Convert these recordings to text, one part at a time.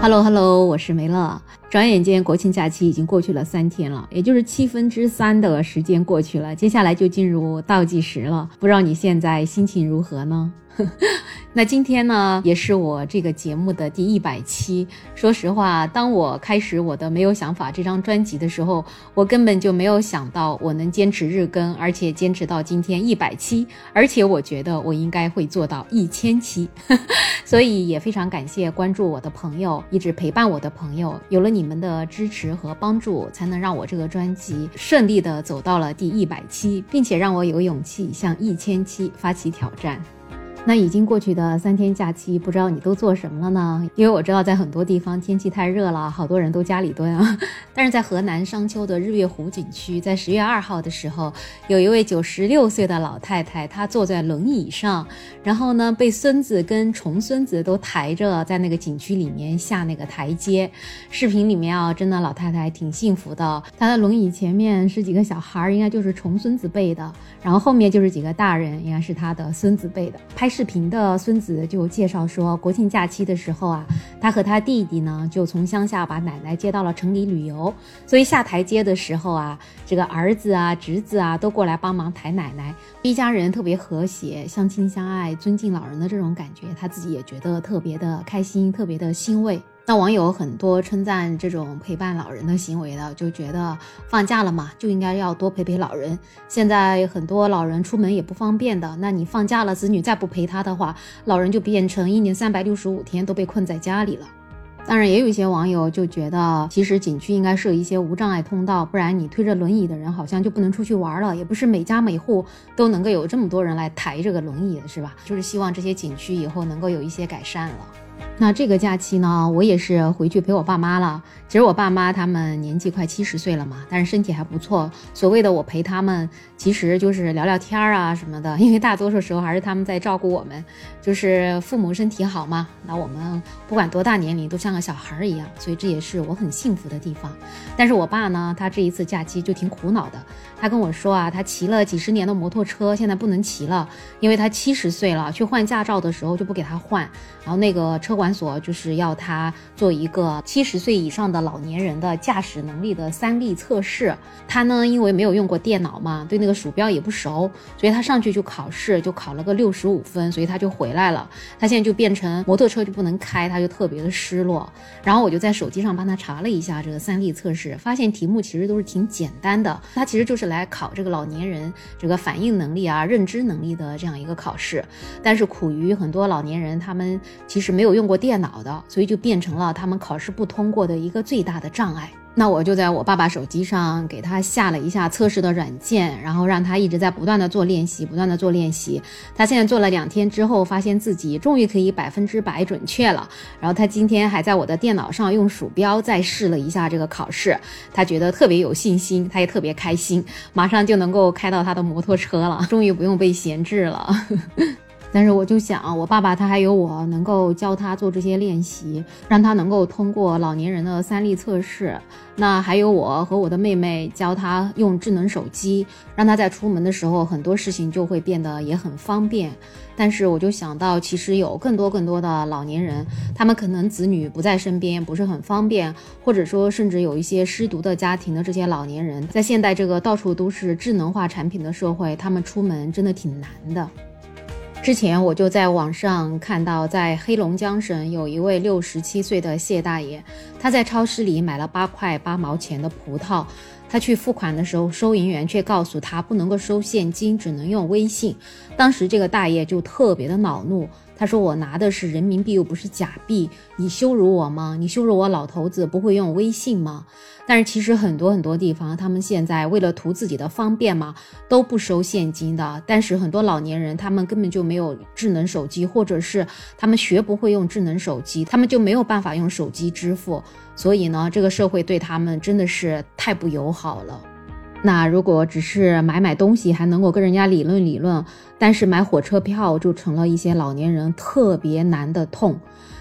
Hello Hello，我是梅乐。转眼间国庆假期已经过去了三天了，也就是七分之三的时间过去了，接下来就进入倒计时了。不知道你现在心情如何呢？那今天呢，也是我这个节目的第一百期。说实话，当我开始我的《没有想法》这张专辑的时候，我根本就没有想到我能坚持日更，而且坚持到今天一百期，而且我觉得我应该会做到一千期。所以也非常感谢关注我的朋友，一直陪伴我的朋友，有了你们的支持和帮助，才能让我这个专辑顺利的走到了第一百期，并且让我有勇气向一千期发起挑战。那已经过去的三天假期，不知道你都做什么了呢？因为我知道在很多地方天气太热了，好多人都家里蹲啊。但是在河南商丘的日月湖景区，在十月二号的时候，有一位九十六岁的老太太，她坐在轮椅上，然后呢被孙子跟重孙子都抬着在那个景区里面下那个台阶。视频里面啊，真的老太太挺幸福的。她的轮椅前面是几个小孩，应该就是重孙子辈的，然后后面就是几个大人，应该是他的孙子辈的。拍视频的孙子就介绍说，国庆假期的时候啊，他和他弟弟呢就从乡下把奶奶接到了城里旅游，所以下台阶的时候啊，这个儿子啊、侄子啊都过来帮忙抬奶奶，一家人特别和谐，相亲相爱，尊敬老人的这种感觉，他自己也觉得特别的开心，特别的欣慰。那网友很多称赞这种陪伴老人的行为的，就觉得放假了嘛，就应该要多陪陪老人。现在很多老人出门也不方便的，那你放假了，子女再不陪他的话，老人就变成一年三百六十五天都被困在家里了。当然，也有一些网友就觉得，其实景区应该设一些无障碍通道，不然你推着轮椅的人好像就不能出去玩了，也不是每家每户都能够有这么多人来抬这个轮椅的，是吧？就是希望这些景区以后能够有一些改善了。那这个假期呢，我也是回去陪我爸妈了。其实我爸妈他们年纪快七十岁了嘛，但是身体还不错。所谓的我陪他们，其实就是聊聊天儿啊什么的。因为大多数时候还是他们在照顾我们，就是父母身体好嘛，那我们不管多大年龄都像个小孩儿一样，所以这也是我很幸福的地方。但是我爸呢，他这一次假期就挺苦恼的。他跟我说啊，他骑了几十年的摩托车，现在不能骑了，因为他七十岁了，去换驾照的时候就不给他换，然后那个车管所就是要他做一个七十岁以上的。老年人的驾驶能力的三力测试，他呢因为没有用过电脑嘛，对那个鼠标也不熟，所以他上去就考试，就考了个六十五分，所以他就回来了。他现在就变成摩托车就不能开，他就特别的失落。然后我就在手机上帮他查了一下这个三力测试，发现题目其实都是挺简单的，他其实就是来考这个老年人这个反应能力啊、认知能力的这样一个考试。但是苦于很多老年人他们其实没有用过电脑的，所以就变成了他们考试不通过的一个。最大的障碍，那我就在我爸爸手机上给他下了一下测试的软件，然后让他一直在不断的做练习，不断的做练习。他现在做了两天之后，发现自己终于可以百分之百准确了。然后他今天还在我的电脑上用鼠标再试了一下这个考试，他觉得特别有信心，他也特别开心，马上就能够开到他的摩托车了，终于不用被闲置了。但是我就想，我爸爸他还有我能够教他做这些练习，让他能够通过老年人的三力测试。那还有我和我的妹妹教他用智能手机，让他在出门的时候很多事情就会变得也很方便。但是我就想到，其实有更多更多的老年人，他们可能子女不在身边，不是很方便，或者说甚至有一些失独的家庭的这些老年人，在现代这个到处都是智能化产品的社会，他们出门真的挺难的。之前我就在网上看到，在黑龙江省有一位六十七岁的谢大爷，他在超市里买了八块八毛钱的葡萄，他去付款的时候，收银员却告诉他不能够收现金，只能用微信。当时这个大爷就特别的恼怒。他说：“我拿的是人民币，又不是假币，你羞辱我吗？你羞辱我老头子不会用微信吗？但是其实很多很多地方，他们现在为了图自己的方便嘛，都不收现金的。但是很多老年人，他们根本就没有智能手机，或者是他们学不会用智能手机，他们就没有办法用手机支付。所以呢，这个社会对他们真的是太不友好了。”那如果只是买买东西还能够跟人家理论理论，但是买火车票就成了一些老年人特别难的痛。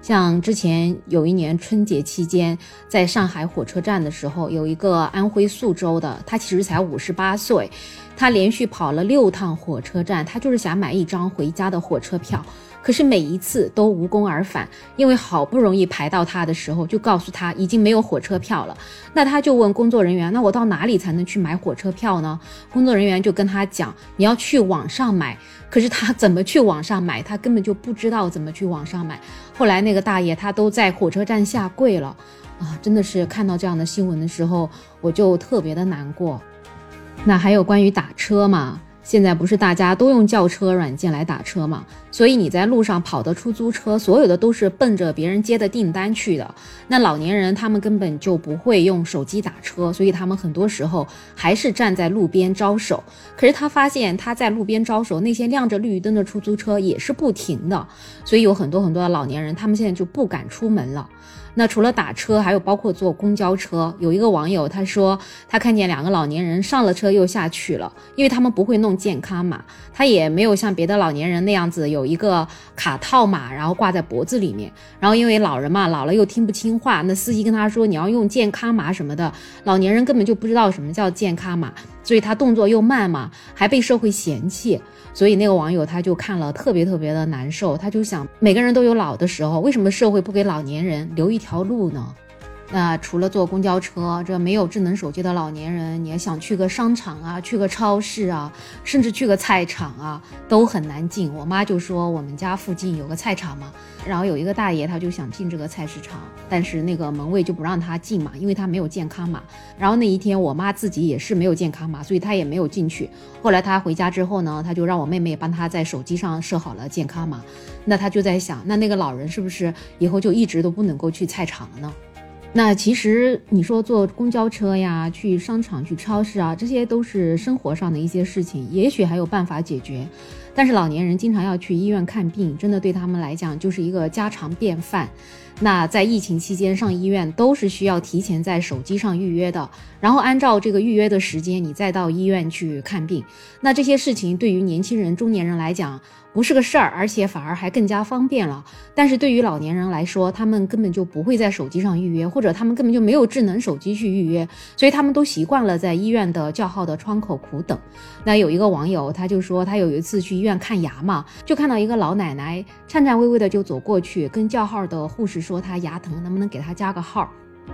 像之前有一年春节期间，在上海火车站的时候，有一个安徽宿州的，他其实才五十八岁，他连续跑了六趟火车站，他就是想买一张回家的火车票。可是每一次都无功而返，因为好不容易排到他的时候，就告诉他已经没有火车票了。那他就问工作人员：“那我到哪里才能去买火车票呢？”工作人员就跟他讲：“你要去网上买。”可是他怎么去网上买？他根本就不知道怎么去网上买。后来那个大爷他都在火车站下跪了，啊，真的是看到这样的新闻的时候，我就特别的难过。那还有关于打车嘛？现在不是大家都用叫车软件来打车嘛？所以你在路上跑的出租车，所有的都是奔着别人接的订单去的。那老年人他们根本就不会用手机打车，所以他们很多时候还是站在路边招手。可是他发现他在路边招手，那些亮着绿灯的出租车也是不停的，所以有很多很多的老年人，他们现在就不敢出门了。那除了打车，还有包括坐公交车。有一个网友他说，他看见两个老年人上了车又下去了，因为他们不会弄健康码，他也没有像别的老年人那样子有一个卡套码，然后挂在脖子里面。然后因为老人嘛，老了又听不清话，那司机跟他说你要用健康码什么的，老年人根本就不知道什么叫健康码，所以他动作又慢嘛，还被社会嫌弃。所以那个网友他就看了特别特别的难受，他就想每个人都有老的时候，为什么社会不给老年人留一条条路呢？那除了坐公交车，这没有智能手机的老年人，你要想去个商场啊，去个超市啊，甚至去个菜场啊，都很难进。我妈就说我们家附近有个菜场嘛，然后有一个大爷他就想进这个菜市场，但是那个门卫就不让他进嘛，因为他没有健康码。然后那一天我妈自己也是没有健康码，所以她也没有进去。后来她回家之后呢，她就让我妹妹帮她在手机上设好了健康码。那她就在想，那那个老人是不是以后就一直都不能够去菜场了呢？那其实你说坐公交车呀，去商场、去超市啊，这些都是生活上的一些事情，也许还有办法解决。但是老年人经常要去医院看病，真的对他们来讲就是一个家常便饭。那在疫情期间上医院都是需要提前在手机上预约的，然后按照这个预约的时间，你再到医院去看病。那这些事情对于年轻人、中年人来讲不是个事儿，而且反而还更加方便了。但是对于老年人来说，他们根本就不会在手机上预约，或者他们根本就没有智能手机去预约，所以他们都习惯了在医院的叫号的窗口苦等。那有一个网友他就说，他有一次去医院看牙嘛，就看到一个老奶奶颤颤巍巍的就走过去，跟叫号的护士说。他牙疼，能不能给他加个号？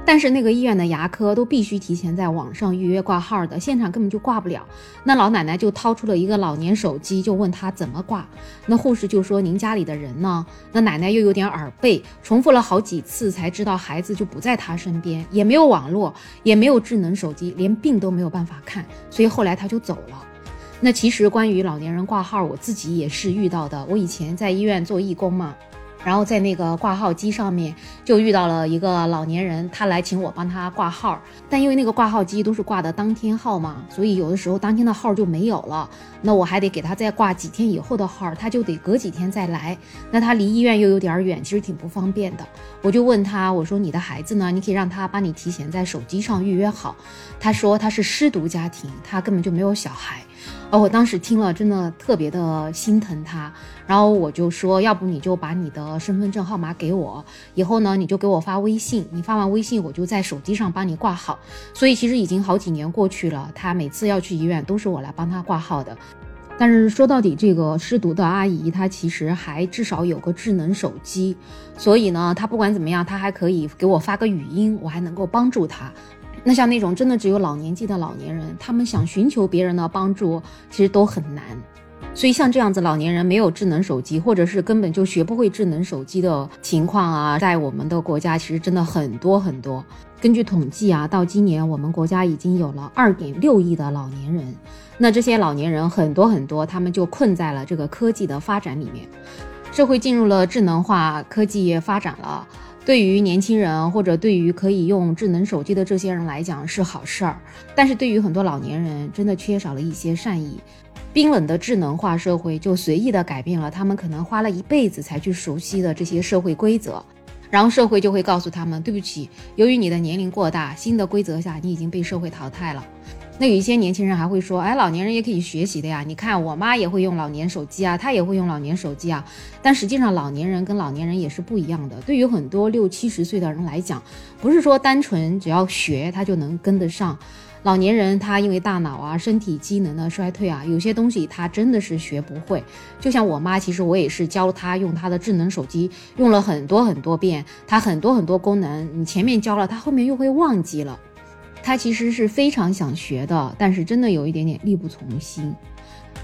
但是那个医院的牙科都必须提前在网上预约挂号的，现场根本就挂不了。那老奶奶就掏出了一个老年手机，就问他怎么挂。那护士就说：“您家里的人呢？”那奶奶又有点耳背，重复了好几次才知道孩子就不在她身边，也没有网络，也没有智能手机，连病都没有办法看，所以后来他就走了。那其实关于老年人挂号，我自己也是遇到的。我以前在医院做义工嘛。然后在那个挂号机上面就遇到了一个老年人，他来请我帮他挂号，但因为那个挂号机都是挂的当天号嘛，所以有的时候当天的号就没有了，那我还得给他再挂几天以后的号，他就得隔几天再来，那他离医院又有点远，其实挺不方便的。我就问他，我说你的孩子呢？你可以让他帮你提前在手机上预约好。他说他是失独家庭，他根本就没有小孩。哦，我当时听了真的特别的心疼他，然后我就说，要不你就把你的身份证号码给我，以后呢你就给我发微信，你发完微信我就在手机上帮你挂号。所以其实已经好几年过去了，他每次要去医院都是我来帮他挂号的。但是说到底，这个失独的阿姨她其实还至少有个智能手机，所以呢，她不管怎么样，她还可以给我发个语音，我还能够帮助她。那像那种真的只有老年纪的老年人，他们想寻求别人的帮助，其实都很难。所以像这样子老年人没有智能手机，或者是根本就学不会智能手机的情况啊，在我们的国家其实真的很多很多。根据统计啊，到今年我们国家已经有了二点六亿的老年人。那这些老年人很多很多，他们就困在了这个科技的发展里面。社会进入了智能化，科技也发展了。对于年轻人或者对于可以用智能手机的这些人来讲是好事儿，但是对于很多老年人，真的缺少了一些善意。冰冷的智能化社会就随意的改变了他们可能花了一辈子才去熟悉的这些社会规则，然后社会就会告诉他们：对不起，由于你的年龄过大，新的规则下你已经被社会淘汰了。那有一些年轻人还会说，哎，老年人也可以学习的呀。你看我妈也会用老年手机啊，她也会用老年手机啊。但实际上，老年人跟老年人也是不一样的。对于很多六七十岁的人来讲，不是说单纯只要学他就能跟得上。老年人他因为大脑啊、身体机能的衰退啊，有些东西他真的是学不会。就像我妈，其实我也是教她用她的智能手机，用了很多很多遍，她很多很多功能，你前面教了，她后面又会忘记了。他其实是非常想学的，但是真的有一点点力不从心。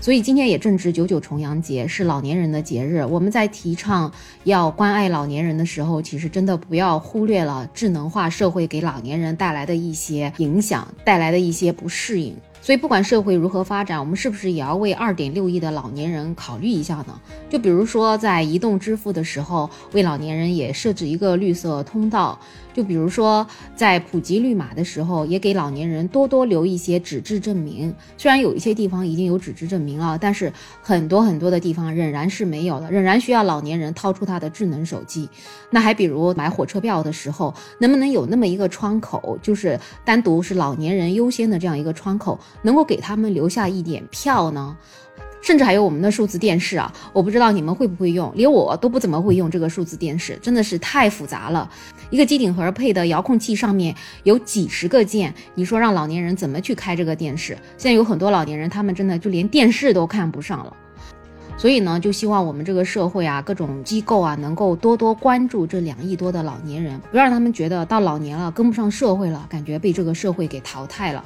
所以今天也正值九九重阳节，是老年人的节日。我们在提倡要关爱老年人的时候，其实真的不要忽略了智能化社会给老年人带来的一些影响，带来的一些不适应。所以，不管社会如何发展，我们是不是也要为二点六亿的老年人考虑一下呢？就比如说，在移动支付的时候，为老年人也设置一个绿色通道；就比如说，在普及绿码的时候，也给老年人多多留一些纸质证明。虽然有一些地方已经有纸质证明了，但是很多很多的地方仍然是没有的，仍然需要老年人掏出他的智能手机。那还比如买火车票的时候，能不能有那么一个窗口，就是单独是老年人优先的这样一个窗口？能够给他们留下一点票呢，甚至还有我们的数字电视啊，我不知道你们会不会用，连我都不怎么会用这个数字电视，真的是太复杂了。一个机顶盒配的遥控器上面有几十个键，你说让老年人怎么去开这个电视？现在有很多老年人，他们真的就连电视都看不上了。所以呢，就希望我们这个社会啊，各种机构啊，能够多多关注这两亿多的老年人，不要让他们觉得到老年了跟不上社会了，感觉被这个社会给淘汰了。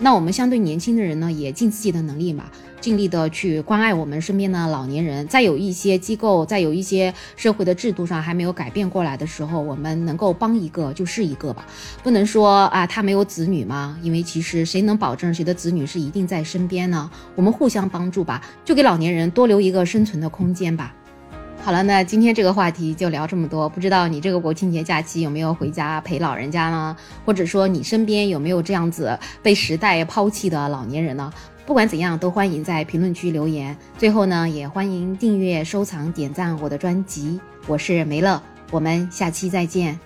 那我们相对年轻的人呢，也尽自己的能力嘛，尽力的去关爱我们身边的老年人。在有一些机构，在有一些社会的制度上还没有改变过来的时候，我们能够帮一个就是一个吧，不能说啊他没有子女吗？因为其实谁能保证谁的子女是一定在身边呢？我们互相帮助吧，就给老年人多留一个生存的空间吧。好了，那今天这个话题就聊这么多。不知道你这个国庆节假期有没有回家陪老人家呢？或者说你身边有没有这样子被时代抛弃的老年人呢？不管怎样，都欢迎在评论区留言。最后呢，也欢迎订阅、收藏、点赞我的专辑。我是梅乐，我们下期再见。